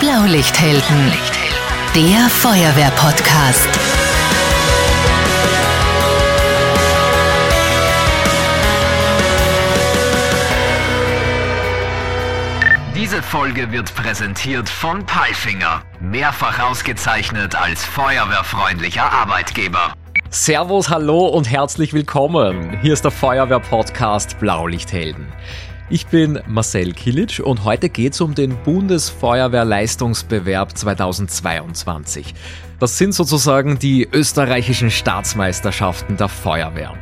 Blaulichthelden, der Feuerwehr-Podcast. Diese Folge wird präsentiert von Palfinger, mehrfach ausgezeichnet als feuerwehrfreundlicher Arbeitgeber. Servus, hallo und herzlich willkommen. Hier ist der Feuerwehr-Podcast Blaulichthelden. Ich bin Marcel Kilic und heute geht es um den Bundesfeuerwehrleistungsbewerb 2022. Das sind sozusagen die österreichischen Staatsmeisterschaften der Feuerwehr.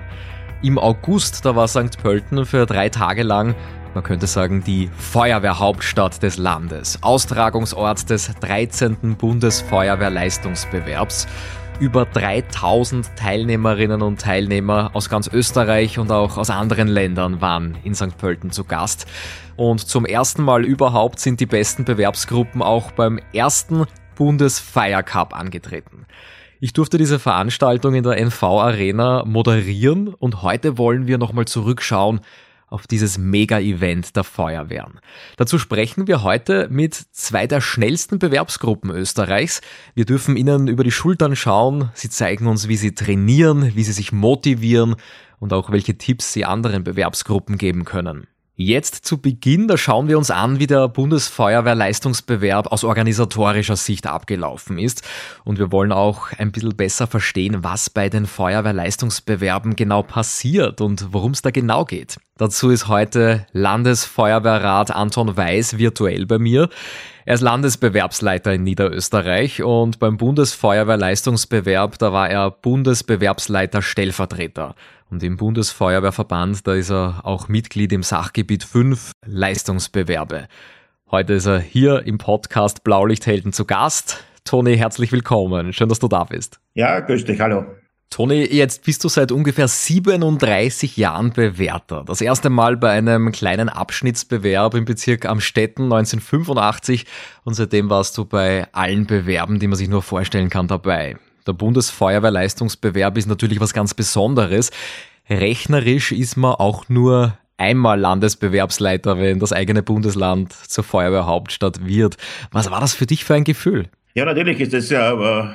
Im August, da war St. Pölten für drei Tage lang, man könnte sagen, die Feuerwehrhauptstadt des Landes, Austragungsort des 13. Bundesfeuerwehrleistungsbewerbs. Über 3000 Teilnehmerinnen und Teilnehmer aus ganz Österreich und auch aus anderen Ländern waren in St. Pölten zu Gast. Und zum ersten Mal überhaupt sind die besten Bewerbsgruppen auch beim ersten Bundesfire Cup angetreten. Ich durfte diese Veranstaltung in der NV Arena moderieren und heute wollen wir nochmal zurückschauen auf dieses Mega-Event der Feuerwehren. Dazu sprechen wir heute mit zwei der schnellsten Bewerbsgruppen Österreichs. Wir dürfen ihnen über die Schultern schauen. Sie zeigen uns, wie sie trainieren, wie sie sich motivieren und auch welche Tipps sie anderen Bewerbsgruppen geben können. Jetzt zu Beginn, da schauen wir uns an, wie der Bundesfeuerwehrleistungsbewerb aus organisatorischer Sicht abgelaufen ist. Und wir wollen auch ein bisschen besser verstehen, was bei den Feuerwehrleistungsbewerben genau passiert und worum es da genau geht. Dazu ist heute Landesfeuerwehrrat Anton Weiß virtuell bei mir. Er ist Landesbewerbsleiter in Niederösterreich und beim Bundesfeuerwehrleistungsbewerb, da war er Bundesbewerbsleiter Stellvertreter. Und im Bundesfeuerwehrverband, da ist er auch Mitglied im Sachgebiet 5 Leistungsbewerbe. Heute ist er hier im Podcast Blaulichthelden zu Gast. Toni, herzlich willkommen. Schön, dass du da bist. Ja, grüß dich, hallo. Toni, jetzt bist du seit ungefähr 37 Jahren Bewerter. Das erste Mal bei einem kleinen Abschnittsbewerb im Bezirk Amstetten 1985 und seitdem warst du bei allen Bewerben, die man sich nur vorstellen kann, dabei. Der Bundesfeuerwehrleistungsbewerb ist natürlich was ganz Besonderes. Rechnerisch ist man auch nur einmal Landesbewerbsleiter, wenn das eigene Bundesland zur Feuerwehrhauptstadt wird. Was war das für dich für ein Gefühl? Ja, natürlich ist das ja äh,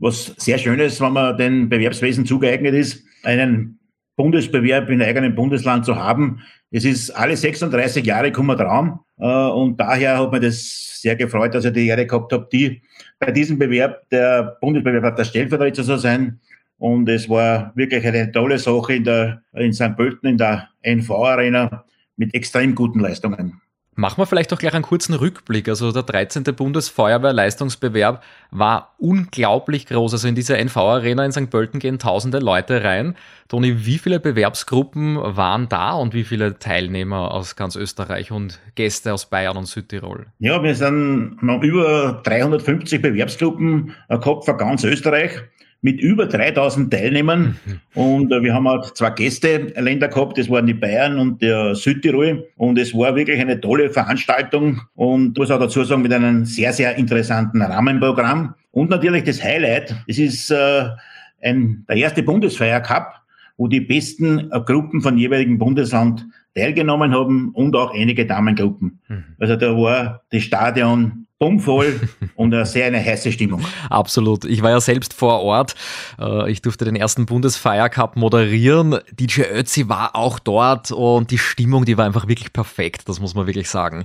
was sehr Schönes, wenn man den Bewerbswesen zugeeignet ist, einen Bundesbewerb in eigenem Bundesland zu haben. Es ist alle 36 Jahre kommen Traum und daher hat mir das sehr gefreut, dass ich die Ehre gehabt habe, die bei diesem Bewerb der Bundesbewerb der Stellvertreter zu sein. Und es war wirklich eine tolle Sache in, der, in St. Pölten, in der NV-Arena mit extrem guten Leistungen. Machen wir vielleicht auch gleich einen kurzen Rückblick. Also der 13. Bundesfeuerwehrleistungsbewerb war unglaublich groß. Also in dieser NV-Arena in St. Pölten gehen tausende Leute rein. Toni, wie viele Bewerbsgruppen waren da und wie viele Teilnehmer aus ganz Österreich und Gäste aus Bayern und Südtirol? Ja, wir sind noch über 350 Bewerbsgruppen gehabt von ganz Österreich mit über 3000 Teilnehmern. Mhm. Und äh, wir haben auch zwei Gästeländer gehabt, das waren die Bayern und der Südtirol. Und es war wirklich eine tolle Veranstaltung und muss auch dazu sagen, mit einem sehr, sehr interessanten Rahmenprogramm. Und natürlich das Highlight, es ist äh, ein, der erste Bundesfeier Cup, wo die besten äh, Gruppen von jeweiligen Bundesland teilgenommen haben und auch einige Damengruppen. Mhm. Also da war das Stadion bummvoll und eine sehr eine heiße Stimmung. Absolut. Ich war ja selbst vor Ort. Äh, ich durfte den ersten Bundesfire Cup moderieren. DJ Ötzi war auch dort und die Stimmung, die war einfach wirklich perfekt. Das muss man wirklich sagen.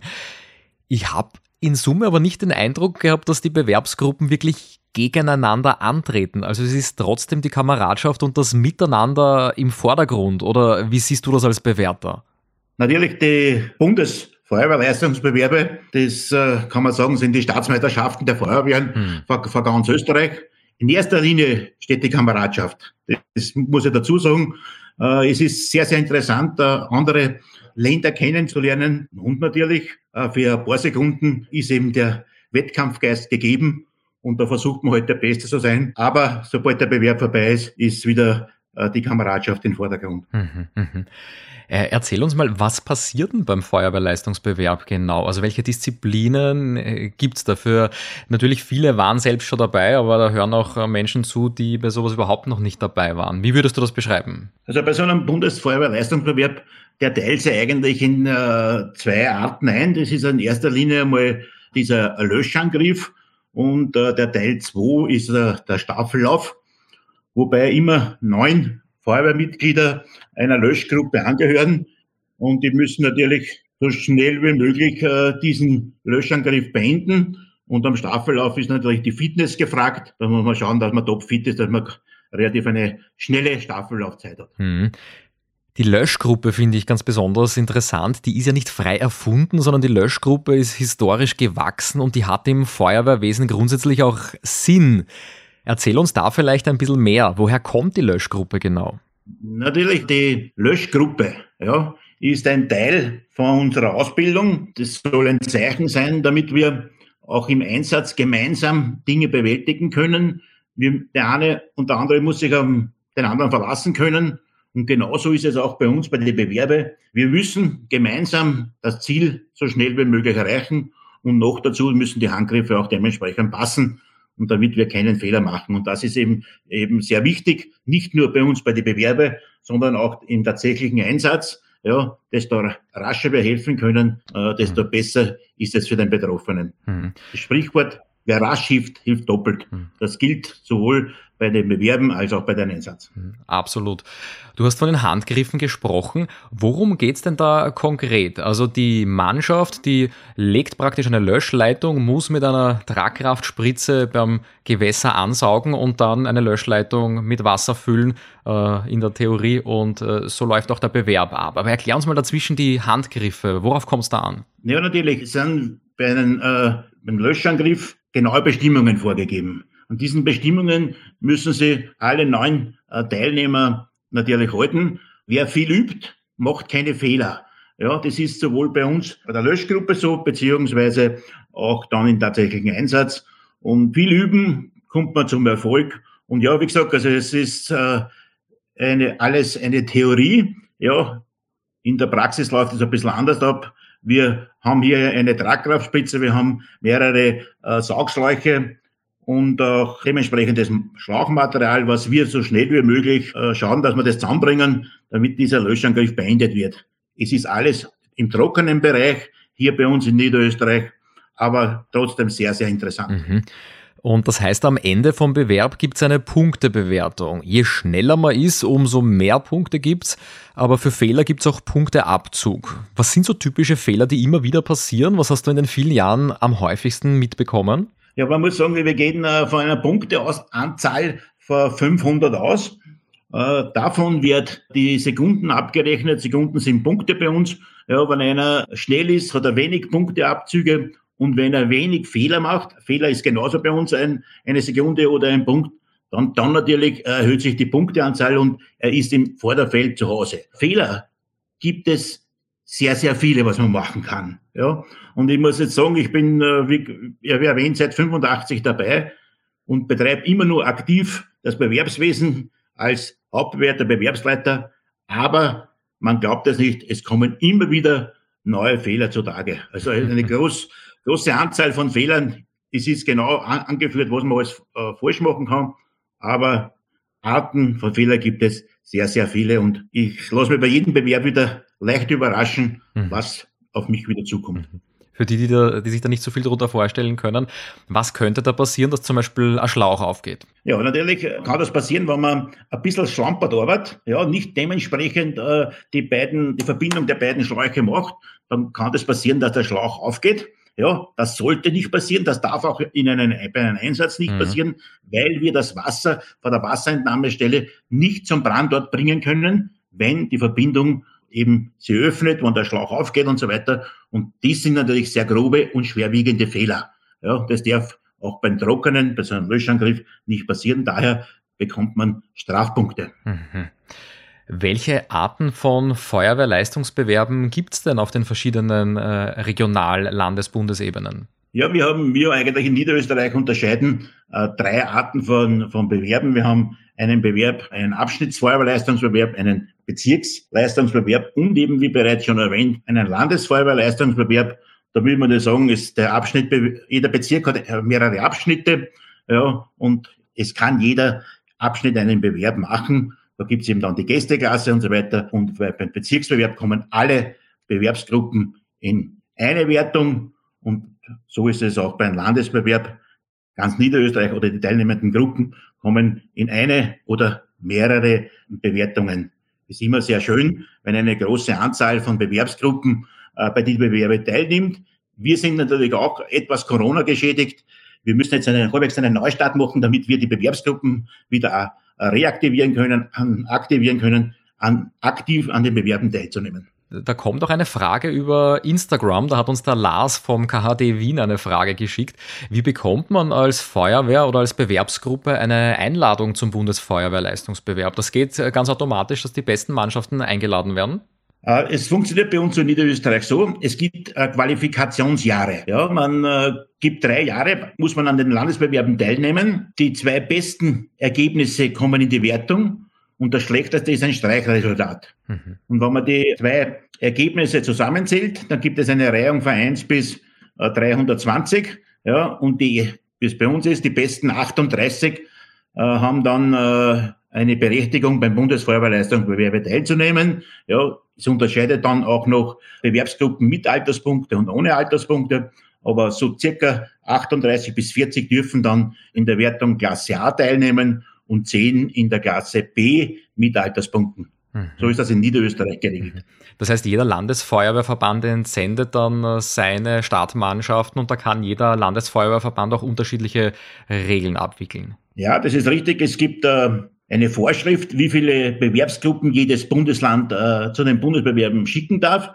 Ich habe in Summe aber nicht den Eindruck gehabt, dass die Bewerbsgruppen wirklich gegeneinander antreten. Also es ist trotzdem die Kameradschaft und das Miteinander im Vordergrund. Oder wie siehst du das als Bewerter? Natürlich die Bundes Feuerwehrleistungsbewerbe, das äh, kann man sagen, sind die Staatsmeisterschaften der Feuerwehren hm. vor, vor ganz Österreich. In erster Linie steht die Kameradschaft. Das muss ich dazu sagen. Äh, es ist sehr, sehr interessant, äh, andere Länder kennenzulernen. Und natürlich, äh, für ein paar Sekunden ist eben der Wettkampfgeist gegeben. Und da versucht man halt der Beste zu sein. Aber sobald der Bewerb vorbei ist, ist wieder die Kameradschaft im Vordergrund. Mhm, mh. Äh, erzähl uns mal, was passiert denn beim Feuerwehrleistungsbewerb genau? Also welche Disziplinen äh, gibt es dafür? Natürlich viele waren selbst schon dabei, aber da hören auch äh, Menschen zu, die bei sowas überhaupt noch nicht dabei waren. Wie würdest du das beschreiben? Also bei so einem Bundesfeuerwehrleistungsbewerb, der teilt sich eigentlich in äh, zwei Arten ein. Das ist in erster Linie einmal dieser Löschangriff und äh, der Teil 2 ist äh, der Staffellauf, wobei immer neun Feuerwehrmitglieder einer Löschgruppe angehören und die müssen natürlich so schnell wie möglich äh, diesen Löschangriff beenden. Und am Staffellauf ist natürlich die Fitness gefragt. Da muss man schauen, dass man topfit ist, dass man relativ eine schnelle Staffellaufzeit hat. Mhm. Die Löschgruppe finde ich ganz besonders interessant. Die ist ja nicht frei erfunden, sondern die Löschgruppe ist historisch gewachsen und die hat im Feuerwehrwesen grundsätzlich auch Sinn. Erzähl uns da vielleicht ein bisschen mehr. Woher kommt die Löschgruppe genau? Natürlich, die Löschgruppe ja, ist ein Teil von unserer Ausbildung. Das soll ein Zeichen sein, damit wir auch im Einsatz gemeinsam Dinge bewältigen können. Wir, der eine und der andere muss sich auf den anderen verlassen können. Und genauso ist es auch bei uns bei den Bewerbe. Wir müssen gemeinsam das Ziel so schnell wie möglich erreichen. Und noch dazu müssen die Handgriffe auch dementsprechend passen und damit wir keinen Fehler machen. Und das ist eben, eben sehr wichtig, nicht nur bei uns bei den Bewerbe, sondern auch im tatsächlichen Einsatz. Ja, desto rascher wir helfen können, äh, desto mhm. besser ist es für den Betroffenen. Mhm. Das Sprichwort, wer rasch hilft, hilft doppelt. Mhm. Das gilt sowohl bei den Bewerben als auch bei den Einsatz. Mhm, absolut. Du hast von den Handgriffen gesprochen. Worum geht es denn da konkret? Also die Mannschaft, die legt praktisch eine Löschleitung, muss mit einer Tragkraftspritze beim Gewässer ansaugen und dann eine Löschleitung mit Wasser füllen äh, in der Theorie und äh, so läuft auch der Bewerb ab. Aber erklär uns mal dazwischen die Handgriffe. Worauf kommt es da an? Ja, natürlich es sind bei einem, äh, beim Löschangriff genaue Bestimmungen vorgegeben. Und diesen Bestimmungen müssen Sie alle neun äh, Teilnehmer natürlich halten. Wer viel übt, macht keine Fehler. Ja, das ist sowohl bei uns bei der Löschgruppe so, beziehungsweise auch dann im tatsächlichen Einsatz. Und viel üben kommt man zum Erfolg. Und ja, wie gesagt, also es ist äh, eine, alles eine Theorie. Ja, in der Praxis läuft es ein bisschen anders ab. Wir haben hier eine Tragkraftspitze, wir haben mehrere äh, Saugschläuche, und auch dementsprechendes Schlauchmaterial, was wir so schnell wie möglich äh, schauen, dass wir das zusammenbringen, damit dieser Löschangriff beendet wird. Es ist alles im trockenen Bereich hier bei uns in Niederösterreich, aber trotzdem sehr, sehr interessant. Mhm. Und das heißt, am Ende vom Bewerb gibt es eine Punktebewertung. Je schneller man ist, umso mehr Punkte gibt's. Aber für Fehler gibt's auch Punkteabzug. Was sind so typische Fehler, die immer wieder passieren? Was hast du in den vielen Jahren am häufigsten mitbekommen? Ja, man muss sagen, wir gehen äh, von einer Punkteanzahl von 500 aus. Äh, davon wird die Sekunden abgerechnet. Sekunden sind Punkte bei uns. Ja, wenn einer schnell ist, hat er wenig Punkteabzüge. Und wenn er wenig Fehler macht, Fehler ist genauso bei uns ein, eine Sekunde oder ein Punkt, dann, dann natürlich erhöht sich die Punkteanzahl und er ist im Vorderfeld zu Hause. Fehler gibt es sehr, sehr viele, was man machen kann. Ja, und ich muss jetzt sagen, ich bin, äh, wie, wie erwähnt, seit 85 dabei und betreibe immer nur aktiv das Bewerbswesen als Hauptbewerter, Bewerbsleiter. Aber man glaubt es nicht, es kommen immer wieder neue Fehler zutage. Also eine groß, große Anzahl von Fehlern. Es ist genau angeführt, was man alles äh, falsch machen kann. Aber Arten von Fehlern gibt es sehr, sehr viele. Und ich lasse mich bei jedem Bewerb wieder leicht überraschen, mhm. was auf mich wieder zukommt. Mhm für die, die, da, die sich da nicht so viel darunter vorstellen können. Was könnte da passieren, dass zum Beispiel ein Schlauch aufgeht? Ja, natürlich kann das passieren, wenn man ein bisschen schlampert arbeitet, ja, nicht dementsprechend äh, die beiden, die Verbindung der beiden Schläuche macht, dann kann das passieren, dass der Schlauch aufgeht. Ja, das sollte nicht passieren. Das darf auch in einem, bei einem Einsatz nicht mhm. passieren, weil wir das Wasser von der Wasserentnahmestelle nicht zum Brandort bringen können, wenn die Verbindung eben sie öffnet, wenn der Schlauch aufgeht und so weiter. Und das sind natürlich sehr grobe und schwerwiegende Fehler. Ja, das darf auch beim Trockenen, bei so einem Löschangriff nicht passieren. Daher bekommt man Strafpunkte. Mhm. Welche Arten von Feuerwehrleistungsbewerben gibt es denn auf den verschiedenen äh, Regional-, Landes-, Bundesebenen? Ja, wir haben wir eigentlich in Niederösterreich unterscheiden äh, drei Arten von, von Bewerben. Wir haben einen Bewerb, einen Abschnittsfeuerwehrleistungsbewerb, einen Bezirksleistungsbewerb und eben, wie bereits schon erwähnt, einen Landesfeuerwehrleistungsbewerb. Da will man ja sagen, ist der Abschnitt, jeder Bezirk hat mehrere Abschnitte, ja, und es kann jeder Abschnitt einen Bewerb machen. Da gibt's eben dann die Gästeklasse und so weiter. Und beim Bezirksbewerb kommen alle Bewerbsgruppen in eine Wertung Und so ist es auch beim Landesbewerb. Ganz Niederösterreich oder die teilnehmenden Gruppen kommen in eine oder mehrere Bewertungen. Es ist immer sehr schön, wenn eine große Anzahl von Bewerbsgruppen äh, bei den Bewerbe teilnimmt. Wir sind natürlich auch etwas Corona geschädigt. Wir müssen jetzt einen, halbwegs einen Neustart machen, damit wir die Bewerbsgruppen wieder reaktivieren können, aktivieren können, an, aktiv an den Bewerben teilzunehmen. Da kommt auch eine Frage über Instagram. Da hat uns der Lars vom KHD Wien eine Frage geschickt. Wie bekommt man als Feuerwehr oder als Bewerbsgruppe eine Einladung zum Bundesfeuerwehrleistungsbewerb? Das geht äh, ganz automatisch, dass die besten Mannschaften eingeladen werden? Äh, es funktioniert bei uns in Niederösterreich so, es gibt äh, Qualifikationsjahre. Ja, man äh, gibt drei Jahre, muss man an den Landesbewerben teilnehmen. Die zwei besten Ergebnisse kommen in die Wertung und das schlechteste ist ein Streichresultat. Mhm. Und wenn man die zwei Ergebnisse zusammenzählt, dann gibt es eine Reihung von 1 bis 320. Ja, und die, wie es bei uns ist, die besten 38 äh, haben dann äh, eine Berechtigung beim Bundesfeuerwehrleistungsbewerbe teilzunehmen. Ja, es unterscheidet dann auch noch Bewerbsgruppen mit Alterspunkte und ohne Alterspunkte. Aber so circa 38 bis 40 dürfen dann in der Wertung Klasse A teilnehmen und 10 in der Klasse B mit Alterspunkten. Mhm. So ist das in Niederösterreich geregelt. Mhm. Das heißt, jeder Landesfeuerwehrverband entsendet dann äh, seine Startmannschaften und da kann jeder Landesfeuerwehrverband auch unterschiedliche Regeln abwickeln. Ja, das ist richtig. Es gibt äh, eine Vorschrift, wie viele Bewerbsgruppen jedes Bundesland äh, zu den Bundesbewerben schicken darf.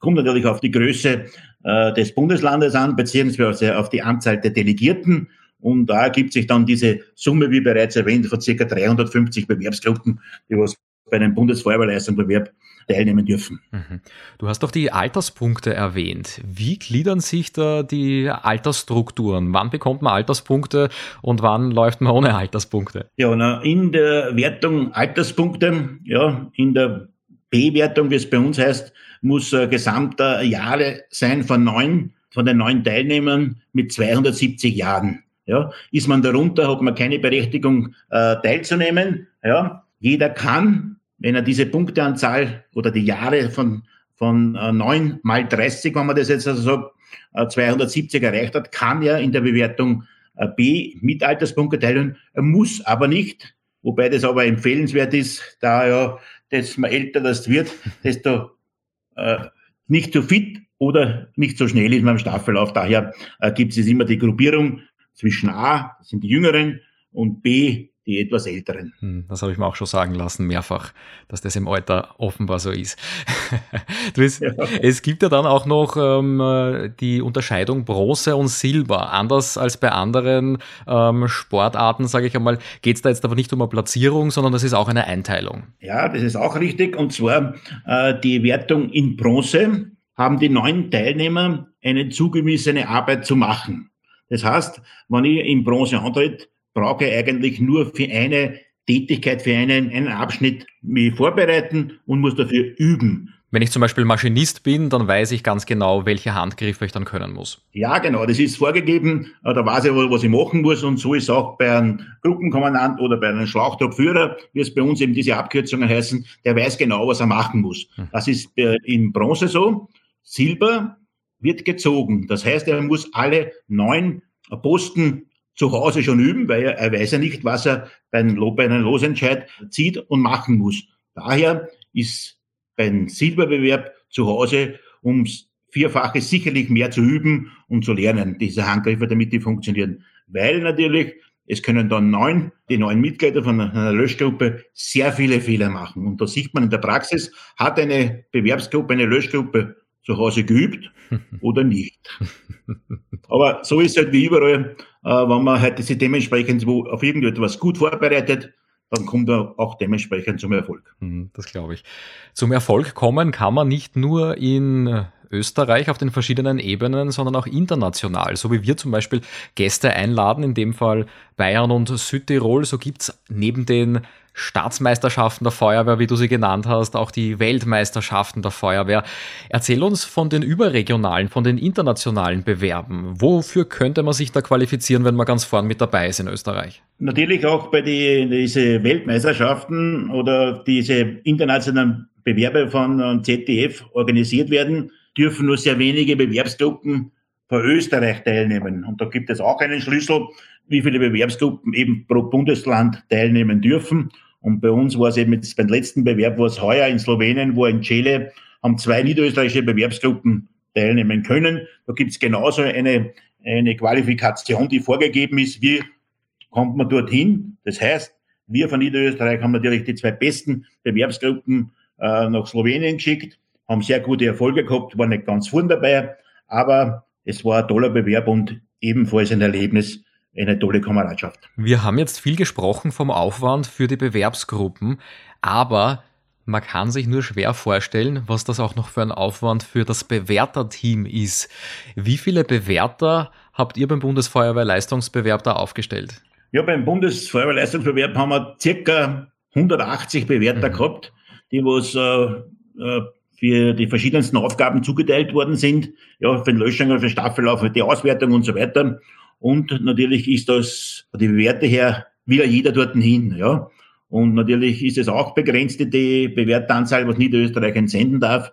Kommt natürlich auf die Größe äh, des Bundeslandes an, beziehungsweise auf die Anzahl der Delegierten. Und da ergibt sich dann diese Summe, wie bereits erwähnt, von circa 350 Bewerbsgruppen, die was bei einem Bundesfeuerwehrleistungsbewerb teilnehmen dürfen. Mhm. Du hast doch die Alterspunkte erwähnt. Wie gliedern sich da die Altersstrukturen? Wann bekommt man Alterspunkte und wann läuft man ohne Alterspunkte? Ja, na, in der Wertung Alterspunkte, ja, in der B-Wertung, wie es bei uns heißt, muss äh, gesamter Jahre sein von neun, von den neun Teilnehmern mit 270 Jahren. Ja, ist man darunter, hat man keine Berechtigung äh, teilzunehmen. Ja, jeder kann wenn er diese Punkteanzahl oder die Jahre von, von äh, 9 mal 30, wenn man das jetzt also sagt, äh, 270 erreicht hat, kann er in der Bewertung äh, B mit Alterspunkte teilen. Er muss aber nicht, wobei das aber empfehlenswert ist, da ja, desto älter das wird, desto äh, nicht so fit oder nicht so schnell ist man im Staffellauf. Daher äh, gibt es immer die Gruppierung zwischen A, das sind die Jüngeren, und B, die etwas Älteren. Hm, das habe ich mir auch schon sagen lassen, mehrfach, dass das im Alter offenbar so ist. Weißt, ja. Es gibt ja dann auch noch ähm, die Unterscheidung Bronze und Silber. Anders als bei anderen ähm, Sportarten, sage ich einmal, geht es da jetzt aber nicht um eine Platzierung, sondern das ist auch eine Einteilung. Ja, das ist auch richtig. Und zwar äh, die Wertung in Bronze haben die neun Teilnehmer eine zugemissene Arbeit zu machen. Das heißt, wenn ich in Bronze antritt, brauche ich eigentlich nur für eine Tätigkeit, für einen, einen Abschnitt mich vorbereiten und muss dafür üben. Wenn ich zum Beispiel Maschinist bin, dann weiß ich ganz genau, welche Handgriffe ich dann können muss. Ja, genau, das ist vorgegeben. Äh, da weiß ich, was ich machen muss. Und so ist auch bei einem Gruppenkommandant oder bei einem Schlauchtruppführer, wie es bei uns eben diese Abkürzungen heißen, der weiß genau, was er machen muss. Hm. Das ist äh, in Bronze so. Silber wird gezogen. Das heißt, er muss alle neun Posten zu Hause schon üben, weil er, er weiß ja nicht, was er beim, bei einem Losentscheid zieht und machen muss. Daher ist beim Silberbewerb zu Hause ums Vierfache sicherlich mehr zu üben und zu lernen, diese Handgriffe, damit die funktionieren. Weil natürlich, es können dann neun, die neun Mitglieder von einer Löschgruppe sehr viele Fehler machen. Und da sieht man in der Praxis, hat eine Bewerbsgruppe, eine Löschgruppe zu Hause geübt oder nicht. Aber so ist es halt wie überall, äh, wenn man halt sich dementsprechend auf irgendetwas gut vorbereitet, dann kommt er auch dementsprechend zum Erfolg. Mhm, das glaube ich. Zum Erfolg kommen kann man nicht nur in Österreich auf den verschiedenen Ebenen, sondern auch international. So wie wir zum Beispiel Gäste einladen, in dem Fall Bayern und Südtirol, so gibt es neben den Staatsmeisterschaften der Feuerwehr, wie du sie genannt hast, auch die Weltmeisterschaften der Feuerwehr. Erzähl uns von den überregionalen, von den internationalen Bewerben. Wofür könnte man sich da qualifizieren, wenn man ganz vorn mit dabei ist in Österreich? Natürlich auch bei die, diese Weltmeisterschaften oder diese internationalen Bewerbe von ZDF organisiert werden, dürfen nur sehr wenige Bewerbsgruppen für Österreich teilnehmen. Und da gibt es auch einen Schlüssel, wie viele Bewerbsgruppen eben pro Bundesland teilnehmen dürfen. Und bei uns war es eben jetzt beim letzten Bewerb, was heuer in Slowenien, wo in Chile, haben zwei niederösterreichische Bewerbsgruppen teilnehmen können. Da gibt es genauso eine, eine Qualifikation, die vorgegeben ist, wie kommt man dorthin. Das heißt, wir von Niederösterreich haben natürlich die zwei besten Bewerbsgruppen äh, nach Slowenien geschickt, haben sehr gute Erfolge gehabt, waren nicht ganz vorn dabei, aber es war ein toller Bewerb und ebenfalls ein Erlebnis, eine tolle Kameradschaft. Wir haben jetzt viel gesprochen vom Aufwand für die Bewerbsgruppen, aber man kann sich nur schwer vorstellen, was das auch noch für ein Aufwand für das Bewerterteam ist. Wie viele Bewerter habt ihr beim Bundesfeuerwehrleistungsbewerb da aufgestellt? Ja, beim Bundesfeuerwehrleistungsbewerb haben wir circa 180 Bewerter mhm. gehabt, die was äh, äh, für die verschiedensten Aufgaben zugeteilt worden sind. Ja, für den Löschungen, für den Staffellauf, für die Auswertung und so weiter. Und natürlich ist das die Werte her wieder jeder dort hin. Ja. Und natürlich ist es auch begrenzt, die Bewerteranzahl, was Niederösterreich entsenden darf.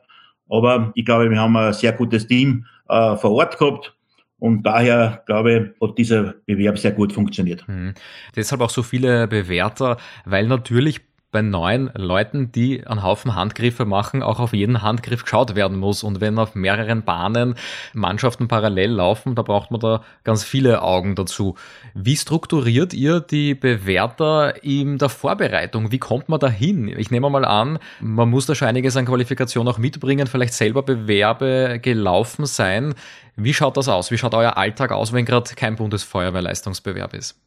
Aber ich glaube, wir haben ein sehr gutes Team äh, vor Ort gehabt. Und daher, glaube ich, hat dieser Bewerb sehr gut funktioniert. Mhm. Deshalb auch so viele Bewerter, weil natürlich bei neuen Leuten, die einen Haufen Handgriffe machen, auch auf jeden Handgriff geschaut werden muss. Und wenn auf mehreren Bahnen Mannschaften parallel laufen, da braucht man da ganz viele Augen dazu. Wie strukturiert ihr die Bewerter in der Vorbereitung? Wie kommt man da hin? Ich nehme mal an, man muss da schon einiges an Qualifikation auch mitbringen, vielleicht selber Bewerbe gelaufen sein. Wie schaut das aus? Wie schaut euer Alltag aus, wenn gerade kein Bundesfeuerwehrleistungsbewerb ist?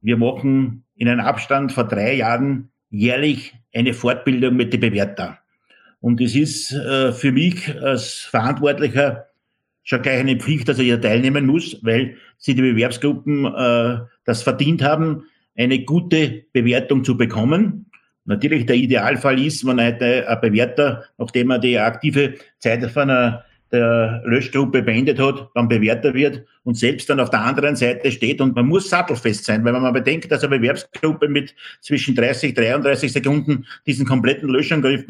Wir machen in einem Abstand vor drei Jahren jährlich eine Fortbildung mit den Bewertern. Und es ist äh, für mich als Verantwortlicher schon gleich eine Pflicht, dass er hier teilnehmen muss, weil sie die Bewerbsgruppen äh, das verdient haben, eine gute Bewertung zu bekommen. Natürlich der Idealfall ist, wenn ein Bewerter, nachdem er die aktive Zeit von einer der Löschgruppe beendet hat, dann Bewerter wird und selbst dann auf der anderen Seite steht und man muss sattelfest sein, weil man mal bedenkt, dass eine Bewerbsgruppe mit zwischen 30, 33 Sekunden diesen kompletten Löschangriff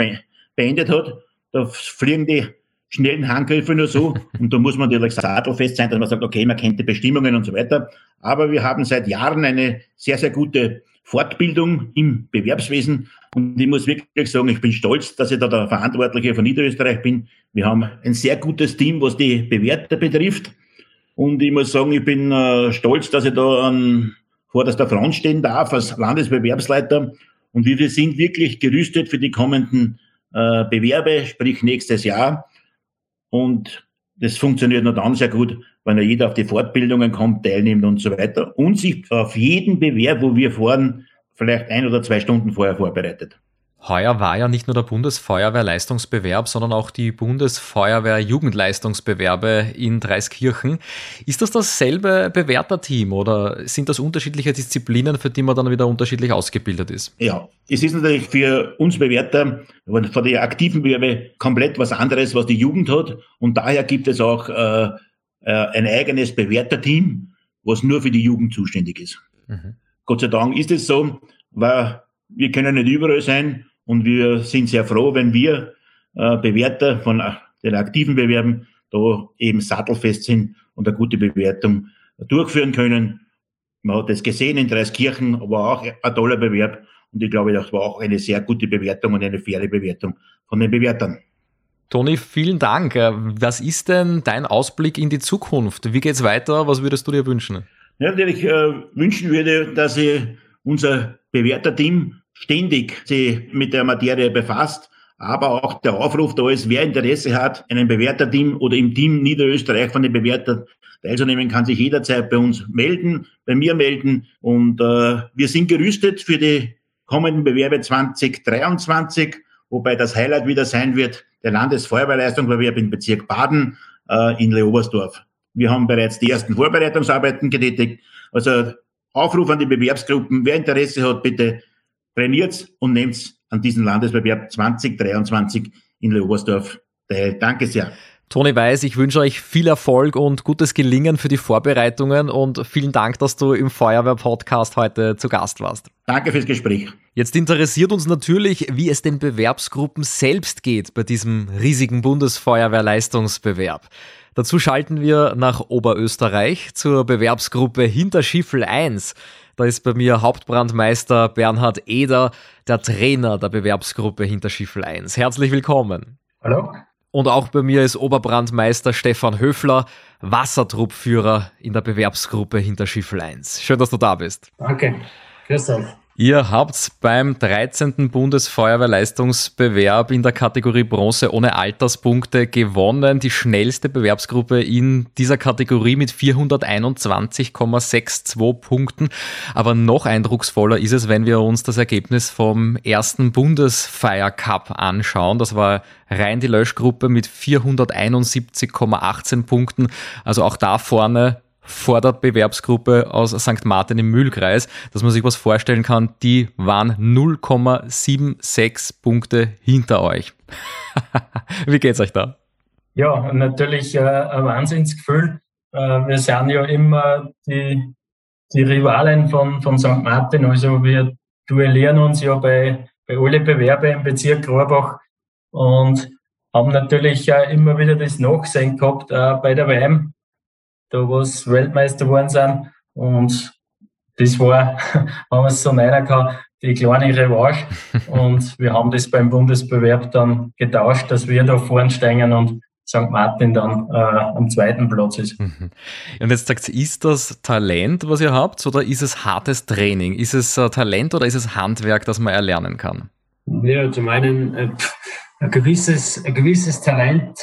beendet hat, da fliegen die schnellen Handgriffe nur so und da muss man natürlich sattelfest sein, dass man sagt, okay, man kennt die Bestimmungen und so weiter. Aber wir haben seit Jahren eine sehr, sehr gute Fortbildung im Bewerbswesen. Und ich muss wirklich sagen, ich bin stolz, dass ich da der Verantwortliche von Niederösterreich bin. Wir haben ein sehr gutes Team, was die Bewerter betrifft. Und ich muss sagen, ich bin äh, stolz, dass ich da an vorderster Front stehen darf als Landesbewerbsleiter. Und wir sind wirklich gerüstet für die kommenden äh, Bewerbe, sprich nächstes Jahr. Und das funktioniert nur dann sehr gut, wenn ja jeder auf die Fortbildungen kommt, teilnimmt und so weiter und sich auf jeden Bewerb, wo wir fahren, vielleicht ein oder zwei Stunden vorher vorbereitet. Heuer war ja nicht nur der Bundesfeuerwehrleistungsbewerb, sondern auch die Bundesfeuerwehr-Jugendleistungsbewerbe in Dreiskirchen. Ist das dasselbe Bewerterteam oder sind das unterschiedliche Disziplinen, für die man dann wieder unterschiedlich ausgebildet ist? Ja, es ist natürlich für uns Bewerter von der aktiven Bewerbe komplett was anderes, was die Jugend hat. Und daher gibt es auch äh, äh, ein eigenes Bewerterteam, was nur für die Jugend zuständig ist. Mhm. Gott sei Dank ist es so, weil wir können nicht überall sein und wir sind sehr froh, wenn wir äh, Bewerter von äh, den aktiven Bewerben da eben sattelfest sind und eine gute Bewertung durchführen können. Man hat das gesehen in Dreiskirchen, aber auch ein toller Bewerb. Und ich glaube, das war auch eine sehr gute Bewertung und eine faire Bewertung von den Bewertern. Toni, vielen Dank. Äh, was ist denn dein Ausblick in die Zukunft? Wie geht's weiter? Was würdest du dir wünschen? Ja, natürlich äh, wünschen würde, dass ich unser Bewerterteam ständig sich mit der Materie befasst, aber auch der Aufruf da ist, wer Interesse hat, einen Bewerterteam oder im Team Niederösterreich von den Bewertern teilzunehmen, kann sich jederzeit bei uns melden, bei mir melden und äh, wir sind gerüstet für die kommenden Bewerbe 2023, wobei das Highlight wieder sein wird, der Landesfeuerwehrleistungsbewerb im Bezirk Baden äh, in Leobersdorf. Wir haben bereits die ersten Vorbereitungsarbeiten getätigt. Also Aufruf an die Bewerbsgruppen, wer Interesse hat, bitte trainiert und nehmt an diesem Landesbewerb 2023 in Leobersdorf teil. Danke sehr. Toni Weiß, ich wünsche euch viel Erfolg und gutes Gelingen für die Vorbereitungen und vielen Dank, dass du im Feuerwehr-Podcast heute zu Gast warst. Danke fürs Gespräch. Jetzt interessiert uns natürlich, wie es den Bewerbsgruppen selbst geht bei diesem riesigen Bundesfeuerwehrleistungsbewerb. Dazu schalten wir nach Oberösterreich zur Bewerbsgruppe Hinterschiffel 1. Da ist bei mir Hauptbrandmeister Bernhard Eder, der Trainer der Bewerbsgruppe Hinterschiffel 1. Herzlich willkommen. Hallo. Und auch bei mir ist Oberbrandmeister Stefan Höfler, Wassertruppführer in der Bewerbsgruppe Hinterschiffel 1. Schön, dass du da bist. Danke. Grüß euch. Ihr habt beim 13. Bundesfeuerwehrleistungsbewerb in der Kategorie Bronze ohne Alterspunkte gewonnen. Die schnellste Bewerbsgruppe in dieser Kategorie mit 421,62 Punkten. Aber noch eindrucksvoller ist es, wenn wir uns das Ergebnis vom ersten Bundesfire Cup anschauen. Das war rein die Löschgruppe mit 471,18 Punkten. Also auch da vorne vor der Bewerbsgruppe aus St. Martin im Mühlkreis, dass man sich was vorstellen kann, die waren 0,76 Punkte hinter euch. Wie geht's euch da? Ja, natürlich äh, ein Wahnsinnsgefühl. Äh, wir sind ja immer die, die Rivalen von, von St. Martin, also wir duellieren uns ja bei, bei alle Bewerber im Bezirk Rohrbach und haben natürlich äh, immer wieder das Nachsehen gehabt äh, bei der WM da was Weltmeister geworden sind. Und das war, wenn man es so nennen kann, die kleine Revanche. und wir haben das beim Bundesbewerb dann getauscht, dass wir da vorn steigen und St. Martin dann äh, am zweiten Platz ist. Mhm. Und jetzt sagt ist das Talent, was ihr habt, oder ist es hartes Training? Ist es äh, Talent oder ist es Handwerk, das man erlernen kann? Ja, zum einen äh, ein, gewisses, ein gewisses Talent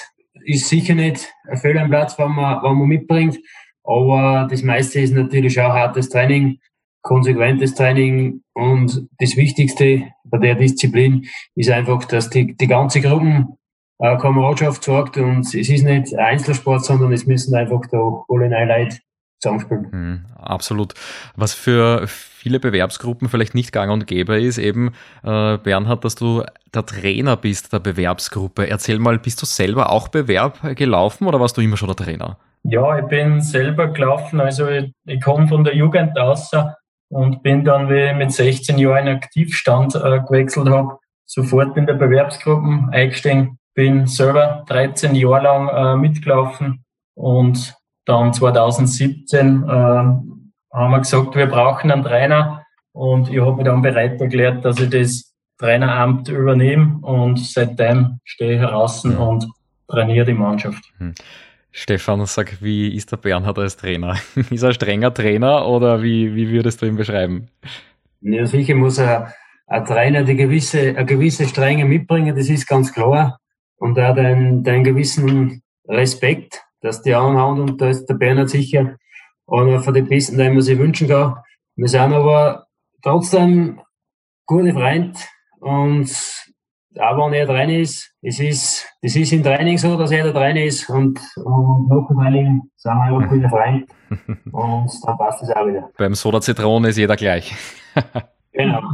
ist sicher nicht ein Fehl am Platz, wenn man, wenn man mitbringt. Aber das meiste ist natürlich auch hartes Training, konsequentes Training und das Wichtigste bei der Disziplin ist einfach, dass die, die ganze Gruppen äh, Kameradschaft sorgt und es ist nicht Einzelsport, sondern es müssen einfach da alle Leute zusammenspielen. Mhm, absolut. Was für viele Bewerbsgruppen vielleicht nicht gang und gäbe ist, eben, äh, Bernhard, dass du der Trainer bist der Bewerbsgruppe. Erzähl mal, bist du selber auch Bewerb gelaufen oder warst du immer schon der Trainer? Ja, ich bin selber gelaufen. Also ich, ich komme von der Jugend aus und bin dann, wie ich mit 16 Jahren in Aktivstand äh, gewechselt habe, sofort in der Bewerbsgruppe eingestiegen. Bin selber 13 Jahre lang äh, mitgelaufen und dann 2017 äh, haben wir gesagt, wir brauchen einen Trainer und ich habe mich dann bereit erklärt, dass ich das Traineramt übernehme und seitdem stehe ich heraus und trainiere die Mannschaft. Hm. Stefan, sag, wie ist der Bernhard als Trainer? ist er ein strenger Trainer oder wie, wie würdest du ihn beschreiben? Ja, sicher muss er ein Trainer die gewisse, eine gewisse Strenge mitbringen, das ist ganz klar. Und auch den, den gewissen Respekt dass die anhauen und da ist der Bernhard sicher einer von den Besten, den man sich wünschen kann. Wir sind aber trotzdem gute Freunde und auch wenn er drin ist, es ist, das ist im Training so, dass er da drin ist und, und nach dem Training sind wir einfach gute Freunde und dann passt es auch wieder. Beim Soda Zitrone ist jeder gleich. genau.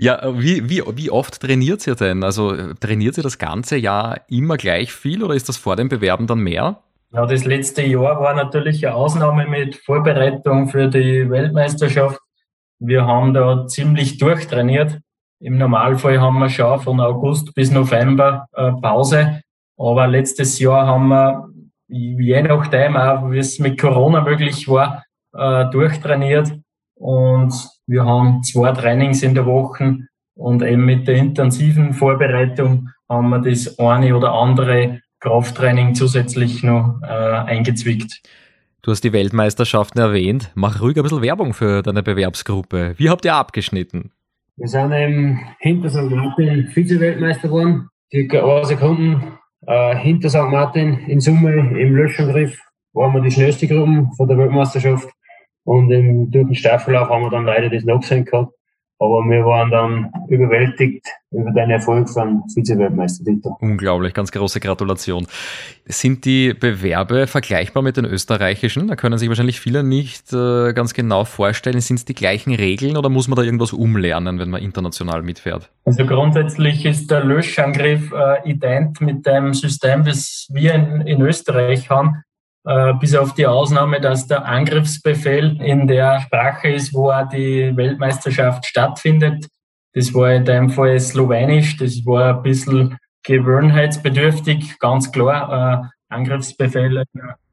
Ja, wie, wie, wie oft trainiert ihr denn? Also trainiert ihr das ganze Jahr immer gleich viel oder ist das vor dem Bewerben dann mehr? Ja, das letzte Jahr war natürlich eine Ausnahme mit Vorbereitung für die Weltmeisterschaft. Wir haben da ziemlich durchtrainiert. Im Normalfall haben wir schon von August bis November äh, Pause. Aber letztes Jahr haben wir, je nachdem, auch wie es mit Corona möglich war, äh, durchtrainiert. Und wir haben zwei Trainings in der Woche und eben mit der intensiven Vorbereitung haben wir das eine oder andere Krafttraining zusätzlich noch äh, eingezwickt. Du hast die Weltmeisterschaften erwähnt. Mach ruhig ein bisschen Werbung für deine Bewerbsgruppe. Wie habt ihr abgeschnitten? Wir sind eben hinter St. Martin Vize-Weltmeister geworden. Circa eine Sekunden äh, hinter St. Martin in Summe im Löschangriff waren wir die schnellste Gruppe von der Weltmeisterschaft. Und im, durch den Staffellauf haben wir dann leider das noch gesehen gehabt. Aber wir waren dann überwältigt über den Erfolg von Vize-Weltmeistertitel. Unglaublich, ganz große Gratulation. Sind die Bewerbe vergleichbar mit den österreichischen? Da können sich wahrscheinlich viele nicht äh, ganz genau vorstellen. Sind es die gleichen Regeln oder muss man da irgendwas umlernen, wenn man international mitfährt? Also grundsätzlich ist der Löschangriff äh, ident mit dem System, das wir in, in Österreich haben. Äh, bis auf die Ausnahme, dass der Angriffsbefehl in der Sprache ist, wo auch die Weltmeisterschaft stattfindet. Das war in dem Fall Slowenisch, das war ein bisschen gewöhnheitsbedürftig, ganz klar. Angriffsbefehl.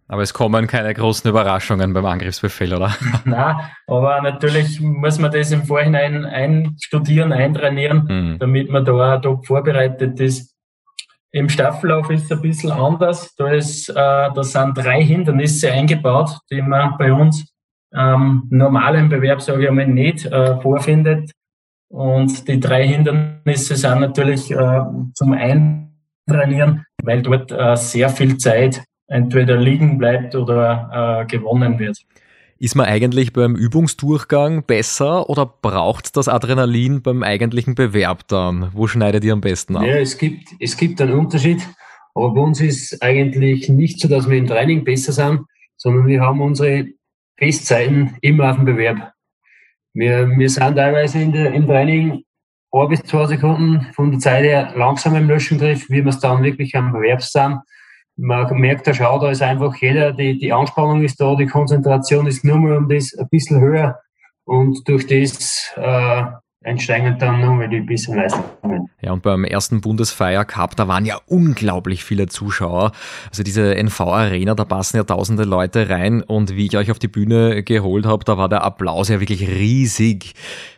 Aber es kommen keine großen Überraschungen beim Angriffsbefehl, oder? Nein, aber natürlich muss man das im Vorhinein einstudieren, eintrainieren, mhm. damit man da top vorbereitet ist. Im Staffellauf ist es ein bisschen anders. Da, ist, äh, da sind drei Hindernisse eingebaut, die man bei uns ähm, normal im Bewerb, sage ich einmal, nicht äh, vorfindet. Und die drei Hindernisse sind natürlich äh, zum Eintrainieren, weil dort äh, sehr viel Zeit entweder liegen bleibt oder äh, gewonnen wird. Ist man eigentlich beim Übungsdurchgang besser oder braucht das Adrenalin beim eigentlichen Bewerb dann? Wo schneidet ihr am besten ab? Ja, es gibt, es gibt einen Unterschied. Aber bei uns ist eigentlich nicht so, dass wir im Training besser sind, sondern wir haben unsere Bestzeiten immer auf dem Bewerb. Wir, wir sind teilweise in der, im Training ein bis zwei Sekunden von der Zeit her langsam im Löschengriff, wie wir es dann wirklich am Bewerb sind man merkt, der Schau, da ist einfach jeder, die, die Anspannung ist da, die Konzentration ist nur mal um das ein bisschen höher und durch das äh, entsteigen dann nur mal die bisschen Leistungen. Ja, und beim ersten Bundesfeier Cup, da waren ja unglaublich viele Zuschauer. Also diese NV Arena, da passen ja tausende Leute rein und wie ich euch auf die Bühne geholt habe, da war der Applaus ja wirklich riesig.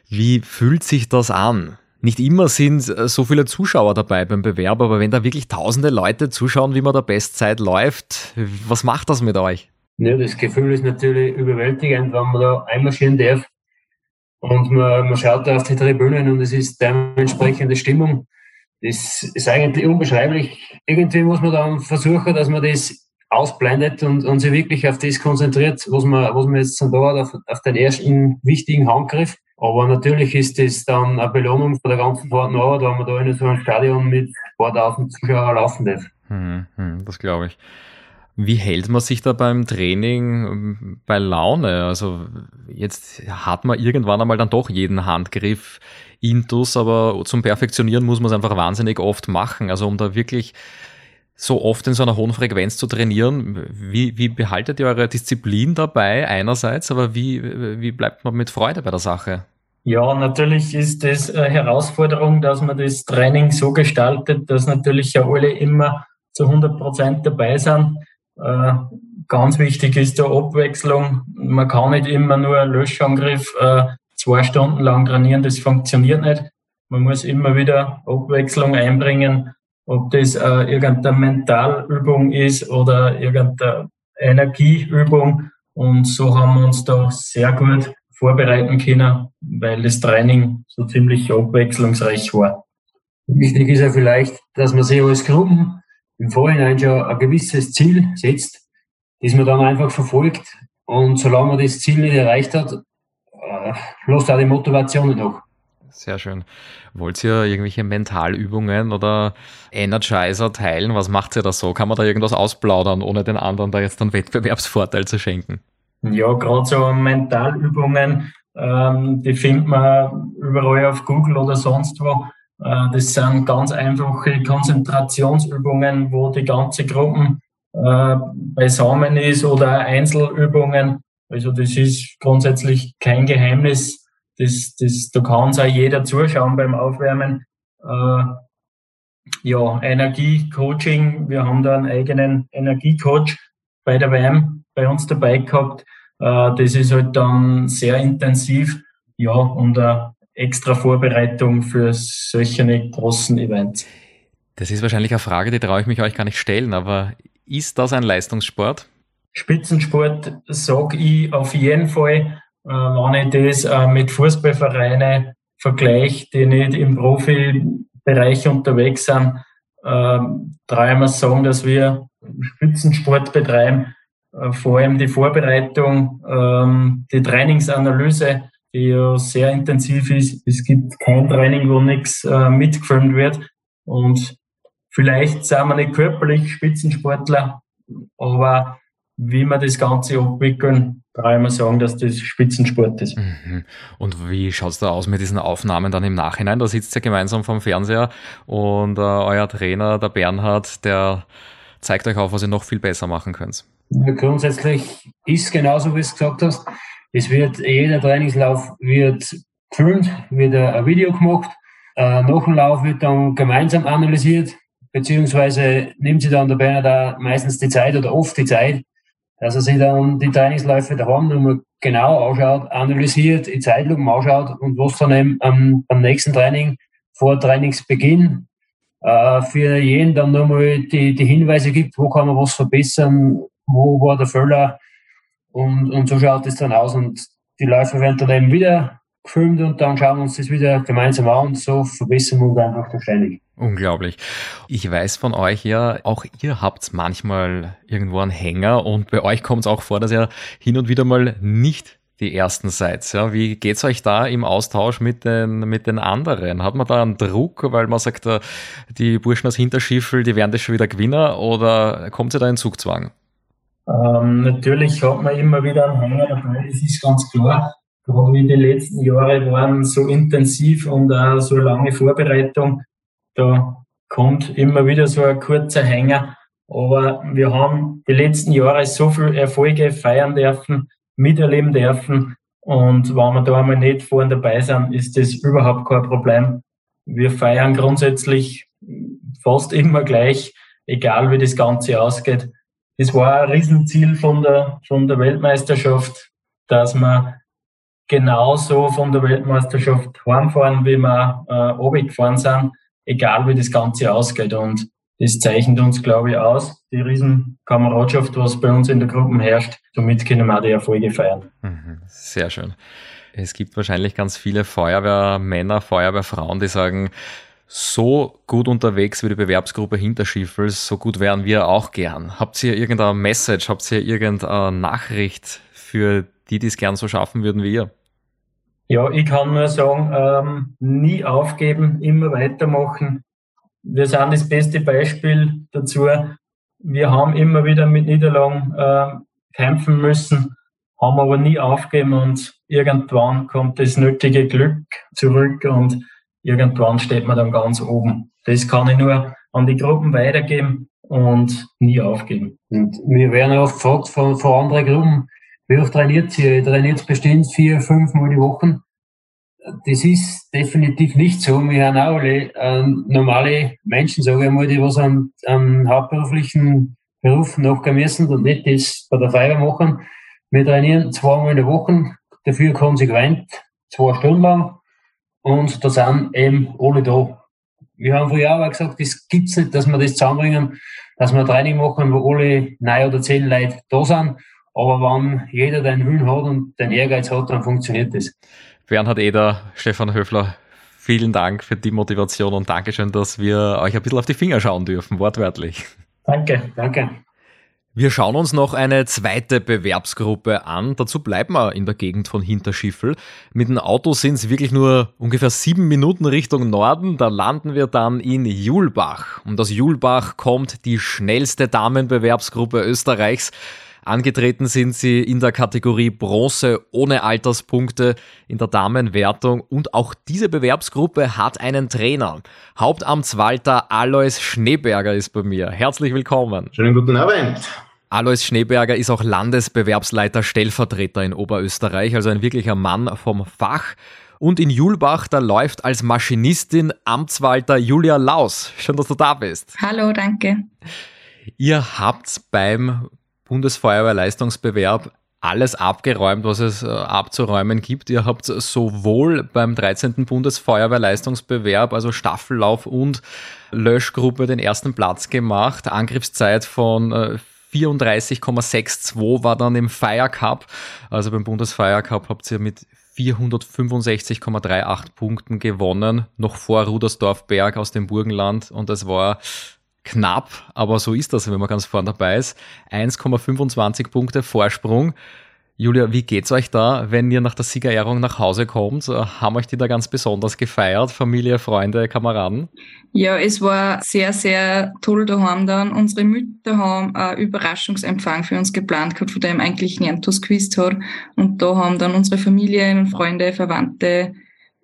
Wie fühlt sich das an? Nicht immer sind äh, so viele Zuschauer dabei beim Bewerb, aber wenn da wirklich tausende Leute zuschauen, wie man der Bestzeit läuft, was macht das mit euch? Ja, das Gefühl ist natürlich überwältigend, wenn man da einmarschieren darf und man, man schaut da auf die Tribünen und es ist dementsprechende Stimmung. Das ist eigentlich unbeschreiblich. Irgendwie muss man dann versuchen, dass man das ausblendet und, und sich wirklich auf das konzentriert, was man, was man jetzt da hat, auf, auf den ersten wichtigen Handgriff. Aber natürlich ist das dann eine Belohnung für der ganzen harten Arbeit, wenn man da in so einem Stadion mit ein paar tausend Zuschauern laufen darf. Hm, hm, das glaube ich. Wie hält man sich da beim Training ähm, bei Laune? Also jetzt hat man irgendwann einmal dann doch jeden Handgriff intus, aber zum Perfektionieren muss man es einfach wahnsinnig oft machen. Also um da wirklich so oft in so einer hohen Frequenz zu trainieren, wie, wie behaltet ihr eure Disziplin dabei einerseits, aber wie, wie bleibt man mit Freude bei der Sache? Ja, natürlich ist das eine Herausforderung, dass man das Training so gestaltet, dass natürlich ja alle immer zu 100 Prozent dabei sind. Äh, ganz wichtig ist der Abwechslung. Man kann nicht immer nur einen Löschangriff äh, zwei Stunden lang trainieren, das funktioniert nicht. Man muss immer wieder Abwechslung einbringen, ob das äh, irgendeine Mentalübung ist oder irgendeine Energieübung. Und so haben wir uns da sehr gut vorbereiten können, weil das Training so ziemlich abwechslungsreich war. Wichtig ist ja vielleicht, dass man sich als Gruppen im Vorhinein schon ein gewisses Ziel setzt, das man dann einfach verfolgt. Und solange man das Ziel nicht erreicht hat, äh, lässt auch die Motivation nicht nach. Sehr schön. Wollt ihr irgendwelche Mentalübungen oder Energizer teilen? Was macht ihr da so? Kann man da irgendwas ausplaudern, ohne den anderen da jetzt einen Wettbewerbsvorteil zu schenken? Ja, gerade so Mentalübungen, ähm, die findet man überall auf Google oder sonst wo. Äh, das sind ganz einfache Konzentrationsübungen, wo die ganze Gruppe äh, beisammen ist oder Einzelübungen. Also das ist grundsätzlich kein Geheimnis. Das, das, da kann es auch jeder zuschauen beim Aufwärmen. Äh, ja, Energiecoaching. Wir haben da einen eigenen Energiecoach bei der WM bei uns dabei gehabt. Äh, das ist halt dann sehr intensiv. Ja, und eine extra Vorbereitung für solche großen Events. Das ist wahrscheinlich eine Frage, die traue ich mich euch gar nicht stellen, aber ist das ein Leistungssport? Spitzensport sage ich auf jeden Fall, wenn ich das äh, mit Fußballvereinen vergleiche, die nicht im Profibereich unterwegs sind, äh, dreimal sagen, dass wir Spitzensport betreiben. Äh, vor allem die Vorbereitung, ähm, die Trainingsanalyse, die ja sehr intensiv ist. Es gibt kein Training, wo nichts äh, mitgefilmt wird. Und vielleicht sind wir nicht körperlich Spitzensportler, aber wie wir das Ganze abwickeln, dreimal sagen, dass das Spitzensport ist. Mhm. Und wie schaut es da aus mit diesen Aufnahmen dann im Nachhinein? Da sitzt ihr gemeinsam vom Fernseher und äh, euer Trainer, der Bernhard, der zeigt euch auf, was ihr noch viel besser machen könnt. Grundsätzlich ist genauso, wie du es gesagt hast. Es wird, jeder Trainingslauf wird gefilmt, wird ein Video gemacht. Äh, nach dem Lauf wird dann gemeinsam analysiert, beziehungsweise nimmt sich dann der Bernhard da meistens die Zeit oder oft die Zeit, dass er sich dann die Trainingsläufe daheim nochmal genau anschaut, analysiert, die Zeitlupen anschaut und was dann eben am, am nächsten Training vor Trainingsbeginn äh, für jeden dann nochmal die, die Hinweise gibt, wo kann man was verbessern, wo war der Fehler und, und so schaut es dann aus und die Läufer werden dann eben wieder gefilmt und dann schauen wir uns das wieder gemeinsam an und so verbessern wir uns einfach ständig. Unglaublich. Ich weiß von euch ja, auch ihr habt manchmal irgendwo einen Hänger und bei euch kommt es auch vor, dass ihr hin und wieder mal nicht die ersten seid. Ja, wie geht's euch da im Austausch mit den, mit den anderen? Hat man da einen Druck, weil man sagt, äh, die Burschen aus Hinterschiffel, die werden das schon wieder Gewinner oder kommt ihr da in Zugzwang? Ähm, natürlich hat man immer wieder einen Hänger dabei, das ist ganz klar gerade wie die letzten Jahre waren, so intensiv und auch so lange Vorbereitung, da kommt immer wieder so ein kurzer Hänger. Aber wir haben die letzten Jahre so viele Erfolge feiern dürfen, miterleben dürfen. Und wenn wir da einmal nicht vorne dabei sind, ist das überhaupt kein Problem. Wir feiern grundsätzlich fast immer gleich, egal wie das Ganze ausgeht. Das war ein Riesenziel von der, von der Weltmeisterschaft, dass wir genauso von der Weltmeisterschaft heimfahren, wie wir äh, gefahren sind, egal wie das Ganze ausgeht. Und das zeichnet uns, glaube ich, aus, die Riesenkameradschaft, was bei uns in der Gruppe herrscht. Somit können wir auch die Erfolge feiern. Mhm, sehr schön. Es gibt wahrscheinlich ganz viele Feuerwehrmänner, Feuerwehrfrauen, die sagen, so gut unterwegs wie die Bewerbsgruppe Hinterschiffels, so gut wären wir auch gern. Habt ihr irgendeine Message, habt ihr irgendeine Nachricht für die, die es gern so schaffen würden wie ihr? Ja, ich kann nur sagen, ähm, nie aufgeben, immer weitermachen. Wir sind das beste Beispiel dazu. Wir haben immer wieder mit Niederlagen äh, kämpfen müssen, haben aber nie aufgeben und irgendwann kommt das nötige Glück zurück und irgendwann steht man dann ganz oben. Das kann ich nur an die Gruppen weitergeben und nie aufgeben. Und wir werden auch gefragt von, von anderen Gruppen, wie oft trainiert ihr? Ihr trainiert bestimmt vier, fünf Mal die Woche. Das ist definitiv nicht so. Wir haben auch alle äh, normale Menschen, sage ich mal, die was am, am hauptberuflichen Beruf nachgehen müssen und nicht das bei der Feier machen. Wir trainieren zweimal in der Woche, dafür konsequent, zwei Stunden lang. Und da sind eben alle da. Wir haben früher auch gesagt, das gibt's nicht, dass wir das zusammenbringen, dass wir ein Training machen, wo alle neun oder zehn Leute da sind aber wenn jeder den Willen hat und den Ehrgeiz hat, dann funktioniert das. Bernhard Eder, Stefan Höfler, vielen Dank für die Motivation und Dankeschön, dass wir euch ein bisschen auf die Finger schauen dürfen, wortwörtlich. Danke, danke. Wir schauen uns noch eine zweite Bewerbsgruppe an. Dazu bleiben wir in der Gegend von Hinterschiffel. Mit dem Auto sind es wirklich nur ungefähr sieben Minuten Richtung Norden. Da landen wir dann in Julbach. Und aus Julbach kommt die schnellste Damenbewerbsgruppe Österreichs. Angetreten sind sie in der Kategorie Bronze ohne Alterspunkte in der Damenwertung und auch diese Bewerbsgruppe hat einen Trainer. Hauptamtswalter Alois Schneeberger ist bei mir. Herzlich willkommen. Schönen guten Abend. Alois Schneeberger ist auch Landesbewerbsleiter Stellvertreter in Oberösterreich, also ein wirklicher Mann vom Fach. Und in Julbach, da läuft als Maschinistin Amtswalter Julia Laus. Schön, dass du da bist. Hallo, danke. Ihr habt beim Bundesfeuerwehrleistungsbewerb alles abgeräumt, was es äh, abzuräumen gibt. Ihr habt sowohl beim 13. Bundesfeuerwehrleistungsbewerb, also Staffellauf und Löschgruppe, den ersten Platz gemacht. Angriffszeit von 34,62 äh, war dann im Fire Cup. Also beim Bundesfire habt ihr mit 465,38 Punkten gewonnen, noch vor Rudersdorf-Berg aus dem Burgenland. Und es war knapp, aber so ist das, wenn man ganz vorne dabei ist. 1,25 Punkte Vorsprung. Julia, wie geht's euch da, wenn ihr nach der Siegerehrung nach Hause kommt? Haben euch die da ganz besonders gefeiert? Familie, Freunde, Kameraden? Ja, es war sehr, sehr toll daheim dann. Unsere Mütter haben einen Überraschungsempfang für uns geplant gehabt, von dem eigentlich niemand gewusst hat. Und da haben dann unsere Familien, Freunde, Verwandte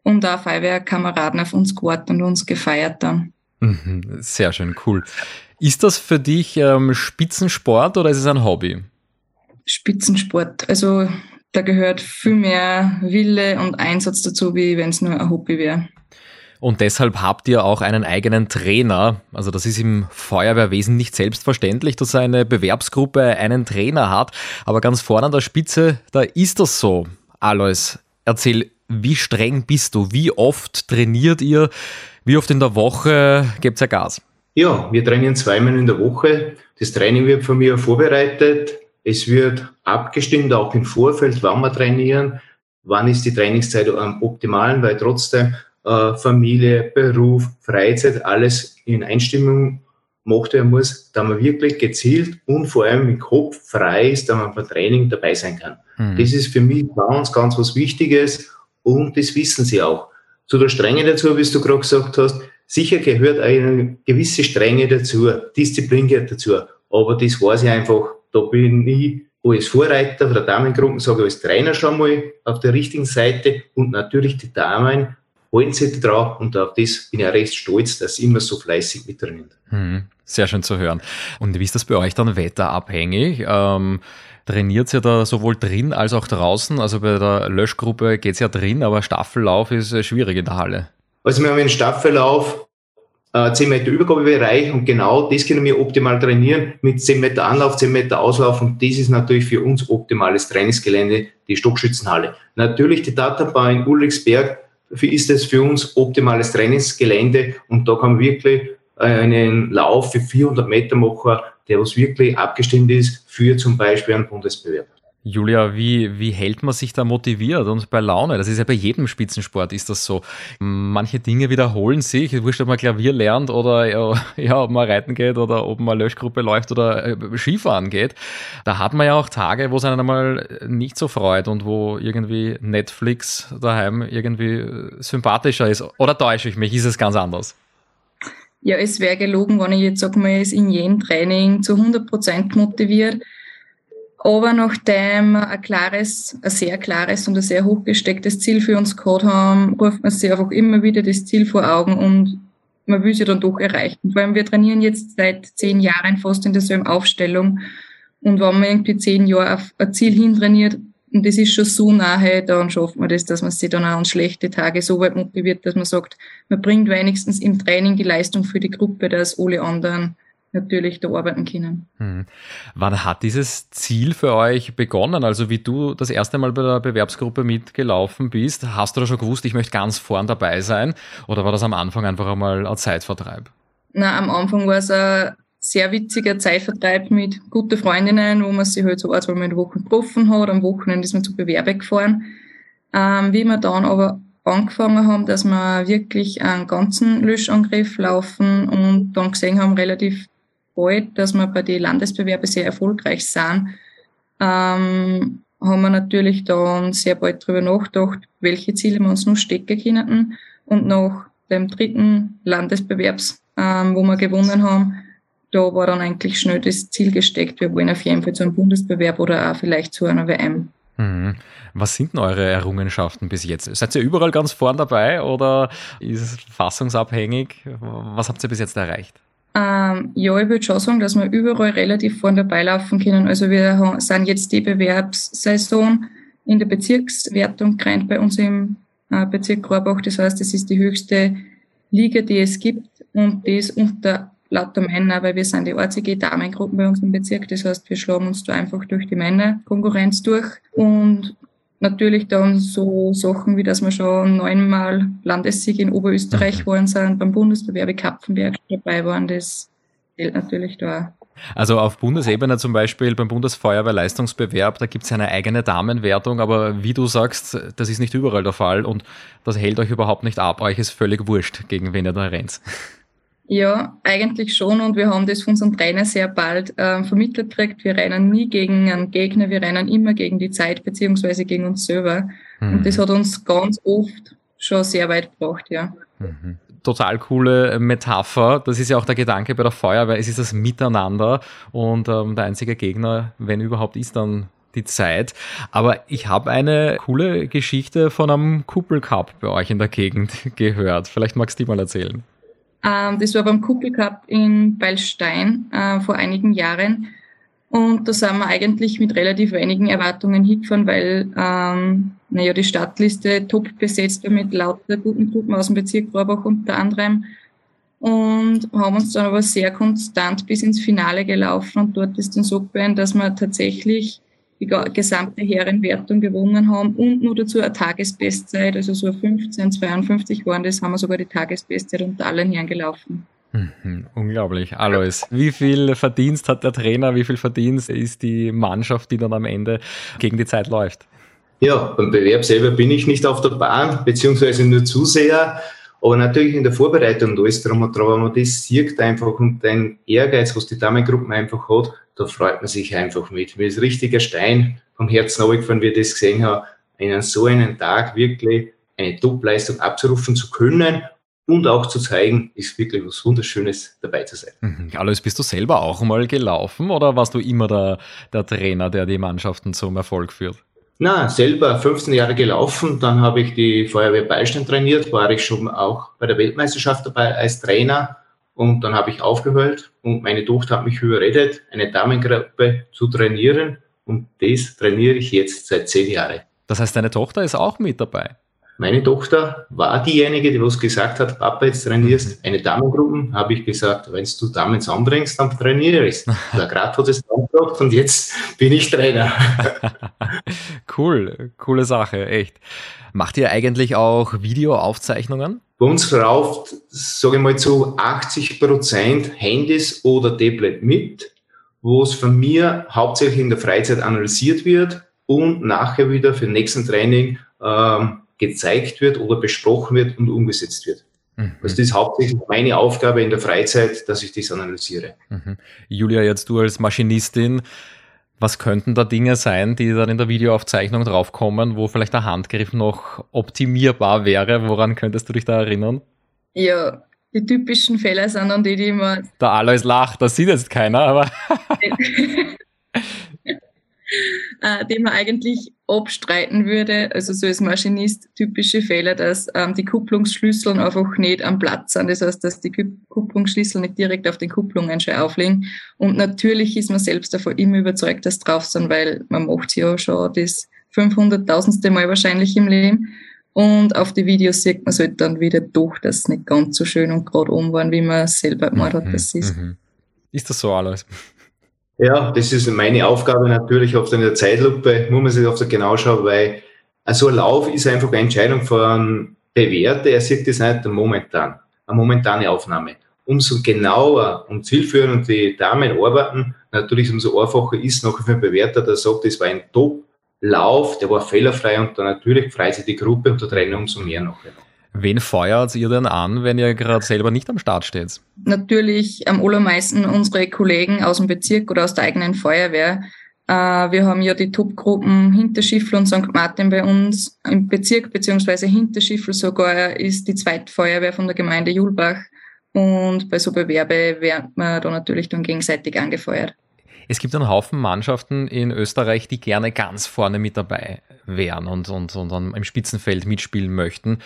und auch Feuerwehrkameraden auf uns gewartet und uns gefeiert dann. Mhm, sehr schön, cool. Ist das für dich ähm, Spitzensport oder ist es ein Hobby? Spitzensport. Also da gehört viel mehr Wille und Einsatz dazu, wie wenn es nur ein Hobby wäre. Und deshalb habt ihr auch einen eigenen Trainer. Also das ist im Feuerwehrwesen nicht selbstverständlich, dass eine Bewerbsgruppe einen Trainer hat. Aber ganz vorne an der Spitze, da ist das so. Alois, erzähl, wie streng bist du? Wie oft trainiert ihr? Wie oft in der Woche gebt ihr Gas? Ja, wir trainieren zweimal in der Woche. Das Training wird von mir vorbereitet. Es wird abgestimmt, auch im Vorfeld, wann wir trainieren, wann ist die Trainingszeit am optimalen, weil trotzdem äh, Familie, Beruf, Freizeit, alles in Einstimmung gemacht werden muss, da man wirklich gezielt und vor allem im Kopf frei ist, da man beim Training dabei sein kann. Mhm. Das ist für mich ganz, ganz was Wichtiges und das wissen sie auch. Zu der Strenge dazu, wie du gerade gesagt hast, sicher gehört eine gewisse Strenge dazu, Disziplin gehört dazu, aber das weiß ich einfach, da bin ich als Vorreiter der Damengruppen, sage ich als Trainer schon mal auf der richtigen Seite und natürlich die Damen halten sich dran und auf das bin ich auch recht stolz, dass sie immer so fleißig mit drin hm, Sehr schön zu hören. Und wie ist das bei euch dann wetterabhängig? Ähm, trainiert ihr da sowohl drin als auch draußen? Also bei der Löschgruppe geht es ja drin, aber Staffellauf ist äh, schwierig in der Halle. Also wir haben einen Staffellauf, äh, 10 Meter Übergabebereich und genau das können wir optimal trainieren mit 10 Meter Anlauf, 10 Meter Auslauf und das ist natürlich für uns optimales Trainingsgelände, die Stockschützenhalle. Natürlich die Databahn in Ulrichsberg ist es für uns optimales Trainingsgelände und da kann man wirklich äh, einen Lauf für 400 Meter machen, der was wirklich abgestimmt ist für zum Beispiel einen Bundesbewerb. Julia, wie, wie hält man sich da motiviert und bei Laune? Das ist ja bei jedem Spitzensport ist das so. Manche Dinge wiederholen sich. Wurscht, ob man Klavier lernt oder ja, ob man reiten geht oder ob man Löschgruppe läuft oder äh, Skifahren geht. Da hat man ja auch Tage, wo es einen einmal nicht so freut und wo irgendwie Netflix daheim irgendwie sympathischer ist. Oder täusche ich mich? Ist es ganz anders? Ja, es wäre gelogen, wenn ich jetzt sage, man ist in jedem Training zu 100 Prozent motiviert. Aber nachdem ein klares, ein sehr klares und ein sehr hochgestecktes Ziel für uns gehabt haben, ruft man sich einfach immer wieder das Ziel vor Augen und man will sie dann doch erreichen. Vor allem wir trainieren jetzt seit zehn Jahren fast in derselben Aufstellung. Und wenn man irgendwie zehn Jahre auf ein Ziel hintrainiert, und das ist schon so nahe, dann schafft man das, dass man sich dann auch an schlechte Tage so weit motiviert, dass man sagt, man bringt wenigstens im Training die Leistung für die Gruppe, dass alle anderen natürlich da arbeiten können. Hm. Wann hat dieses Ziel für euch begonnen? Also wie du das erste Mal bei der Bewerbsgruppe mitgelaufen bist, hast du da schon gewusst, ich möchte ganz vorn dabei sein? Oder war das am Anfang einfach einmal ein Zeitvertreib? Na, am Anfang war es ein sehr witziger Zeitvertreib mit guten Freundinnen, wo man sich halt so ein, zwei Mal in der Woche getroffen hat. Am Wochenende ist man zu Bewerbe gefahren. Ähm, wie wir dann aber angefangen haben, dass wir wirklich einen ganzen Löschangriff laufen und dann gesehen haben, relativ bald, dass wir bei den Landesbewerben sehr erfolgreich sind, ähm, haben wir natürlich dann sehr bald darüber nachgedacht, welche Ziele wir uns noch stecken können. Und nach dem dritten Landesbewerbs, ähm, wo wir gewonnen haben, da war dann eigentlich schnell das Ziel gesteckt, wir wollen auf jeden Fall zu einem Bundesbewerb oder auch vielleicht zu einer WM. Mhm. Was sind denn eure Errungenschaften bis jetzt? Seid ihr überall ganz vorn dabei oder ist es fassungsabhängig? Was habt ihr bis jetzt erreicht? Ähm, ja, ich würde schon sagen, dass wir überall relativ vorne dabei laufen können. Also wir sind jetzt die Bewerbssaison in der Bezirkswertung gerannt bei uns im äh, Bezirk Rohrbach. Das heißt, das ist die höchste Liga, die es gibt und das unter lauter Männer, weil wir sind die einzige Damengruppe bei uns im Bezirk. Das heißt, wir schlagen uns da einfach durch die Männerkonkurrenz durch und Natürlich dann so Sachen wie, dass wir schon neunmal Landessieg in Oberösterreich waren sind, beim Bundesbewerbe Kapfenberg dabei waren, das zählt natürlich da. Also auf Bundesebene zum Beispiel beim Bundesfeuerwehrleistungsbewerb, da gibt es eine eigene Damenwertung, aber wie du sagst, das ist nicht überall der Fall und das hält euch überhaupt nicht ab. Euch ist völlig wurscht, gegen wen ihr da rennt. Ja, eigentlich schon und wir haben das von unserem Trainer sehr bald äh, vermittelt gekriegt. Wir rennen nie gegen einen Gegner, wir rennen immer gegen die Zeit beziehungsweise gegen uns selber. Mhm. Und das hat uns ganz oft schon sehr weit gebracht, ja. Mhm. Total coole Metapher. Das ist ja auch der Gedanke bei der Feuerwehr. Es ist das Miteinander und ähm, der einzige Gegner, wenn überhaupt, ist dann die Zeit. Aber ich habe eine coole Geschichte von einem Kuppelcup bei euch in der Gegend gehört. Vielleicht magst du die mal erzählen. Ähm, das war beim Kuppelcup in Beilstein äh, vor einigen Jahren. Und da sind wir eigentlich mit relativ wenigen Erwartungen hingefahren, weil ähm, naja, die Startliste top besetzt war mit lauter guten Gruppen aus dem Bezirk Rohrbach unter anderem. Und haben uns dann aber sehr konstant bis ins Finale gelaufen. Und dort ist dann so gewesen, dass wir tatsächlich die gesamte Herrenwertung gewonnen haben und nur dazu eine Tagesbestzeit, also so 15, 52 waren das, haben wir sogar die Tagesbestzeit unter allen Herren gelaufen. Mhm, unglaublich. Alois, wie viel Verdienst hat der Trainer, wie viel Verdienst ist die Mannschaft, die dann am Ende gegen die Zeit läuft? Ja, beim Bewerb selber bin ich nicht auf der Bahn, beziehungsweise nur Zuseher. Aber natürlich in der Vorbereitung und alles drum und dran, wenn man das sieht einfach und den Ehrgeiz, was die Damengruppen einfach hat, da freut man sich einfach mit. Mir ist richtiger Stein vom Herzen runtergefallen, wie ich das gesehen habe, einen so einen Tag wirklich eine Top-Leistung abzurufen zu können und auch zu zeigen, ist wirklich was Wunderschönes dabei zu sein. Mhm. Alois, bist du selber auch mal gelaufen oder warst du immer der, der Trainer, der die Mannschaften zum Erfolg führt? Na, selber 15 Jahre gelaufen, dann habe ich die Feuerwehr Beistand trainiert, war ich schon auch bei der Weltmeisterschaft dabei als Trainer und dann habe ich aufgehört und meine Tochter hat mich überredet, eine Damengruppe zu trainieren und das trainiere ich jetzt seit zehn Jahren. Das heißt, deine Tochter ist auch mit dabei? Meine Tochter war diejenige, die was gesagt hat, Papa, jetzt trainierst mhm. eine Damengruppe. Habe ich gesagt, wenn du Damen zusammenbringst, dann trainiere ich. Der Grad hat es angebracht und jetzt bin ich Trainer. cool, coole Sache, echt. Macht ihr eigentlich auch Videoaufzeichnungen? Bei uns verrauft, sage ich mal, zu 80 Prozent Handys oder Tablet mit, wo es von mir hauptsächlich in der Freizeit analysiert wird und nachher wieder für den nächsten Training ähm, gezeigt wird oder besprochen wird und umgesetzt wird. Mhm. Also das ist hauptsächlich meine Aufgabe in der Freizeit, dass ich das analysiere. Mhm. Julia, jetzt du als Maschinistin, was könnten da Dinge sein, die dann in der Videoaufzeichnung draufkommen, wo vielleicht der Handgriff noch optimierbar wäre? Woran könntest du dich da erinnern? Ja, die typischen Fehler sind dann die, die immer. Der Alois lacht, das sieht jetzt keiner, aber. äh, den man eigentlich abstreiten würde. Also so als Maschinist typische Fehler, dass ähm, die Kupplungsschlüssel einfach nicht am Platz sind. Das heißt, dass die Kupplungsschlüssel nicht direkt auf den Kupplungen schon aufliegen. Und natürlich ist man selbst davon immer überzeugt, dass drauf sind, weil man macht ja schon das 500.000. Mal wahrscheinlich im Leben. Und auf die Videos sieht man es halt dann wieder doch, dass es nicht ganz so schön und gerade um waren, wie man selber gemeint hat, dass es ist. Mhm. Ist das so alles? Ja, das ist meine Aufgabe natürlich in der Zeitlupe, muss man sich oft genau schauen, weil so ein Lauf ist einfach eine Entscheidung von Bewährte, er sieht das nicht momentan, eine momentane Aufnahme. Umso genauer und zielführend die Damen arbeiten, natürlich umso einfacher ist noch für einen Bewerter, der sagt, das war ein Top-Lauf, der war fehlerfrei und dann natürlich freut sich die Gruppe und der Trainer umso mehr noch. Wen feuert ihr denn an, wenn ihr gerade selber nicht am Start steht? Natürlich am allermeisten unsere Kollegen aus dem Bezirk oder aus der eigenen Feuerwehr. Äh, wir haben ja die Top-Gruppen Hinterschiffel und St. Martin bei uns im Bezirk, beziehungsweise Hinterschiffel sogar ist die zweite Feuerwehr von der Gemeinde Julbach. Und bei so Bewerbe wird man da natürlich dann gegenseitig angefeuert. Es gibt einen Haufen Mannschaften in Österreich, die gerne ganz vorne mit dabei wären und, und, und im Spitzenfeld mitspielen möchten.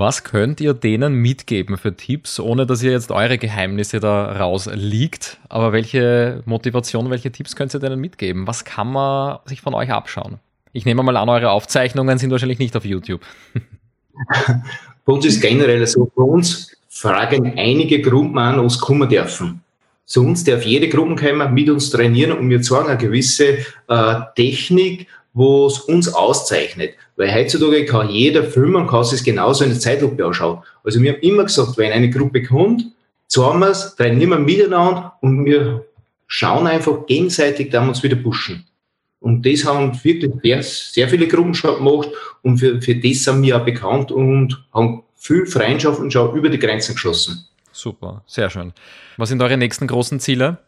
Was könnt ihr denen mitgeben für Tipps, ohne dass ihr jetzt eure Geheimnisse da rausliegt? Aber welche Motivation, welche Tipps könnt ihr denen mitgeben? Was kann man sich von euch abschauen? Ich nehme mal an, eure Aufzeichnungen sind wahrscheinlich nicht auf YouTube. Bei uns ist generell so, bei uns fragen einige Gruppen an, uns kommen dürfen. Zu uns darf jede Gruppe kommen, mit uns trainieren und wir zeigen eine gewisse äh, Technik wo es uns auszeichnet. Weil heutzutage kann jeder filmen und kann sich genauso in der Zeitlupe anschauen. Also wir haben immer gesagt, wenn eine Gruppe kommt, zahlen wir es, trainieren wir miteinander und wir schauen einfach gegenseitig, da uns wieder pushen. Und das haben wirklich sehr, sehr viele Gruppen schon gemacht und für, für das sind wir auch bekannt und haben viel Freundschaft und schon über die Grenzen geschlossen. Super, sehr schön. Was sind eure nächsten großen Ziele?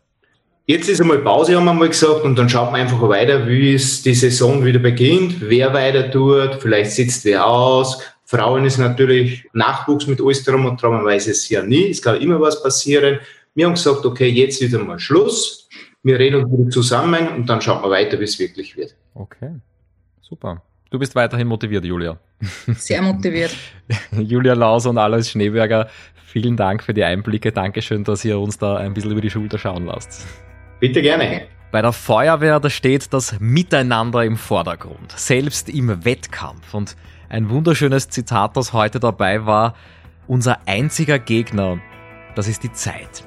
Jetzt ist einmal Pause, haben wir mal gesagt, und dann schaut man einfach weiter, wie es die Saison wieder beginnt, wer weiter tut, vielleicht sitzt wer aus. Frauen ist natürlich Nachwuchs mit alles drum und dran, man weiß es ja nie, es kann immer was passieren. Wir haben gesagt, okay, jetzt wieder mal Schluss, wir reden uns wieder zusammen und dann schaut man weiter, wie es wirklich wird. Okay, super. Du bist weiterhin motiviert, Julia. Sehr motiviert. Julia Laus und Alois Schneeberger, vielen Dank für die Einblicke. Dankeschön, dass ihr uns da ein bisschen über die Schulter schauen lasst. Bitte gerne. Bei der Feuerwehr, da steht das Miteinander im Vordergrund, selbst im Wettkampf. Und ein wunderschönes Zitat, das heute dabei war, unser einziger Gegner, das ist die Zeit.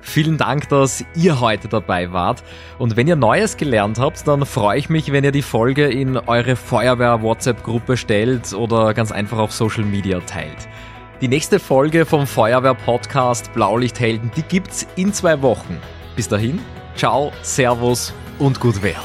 Vielen Dank, dass ihr heute dabei wart. Und wenn ihr Neues gelernt habt, dann freue ich mich, wenn ihr die Folge in eure Feuerwehr-WhatsApp-Gruppe stellt oder ganz einfach auf Social Media teilt. Die nächste Folge vom Feuerwehr-Podcast Blaulichthelden, die gibt's in zwei Wochen. Bis dahin, ciao, servus und gut Wehr.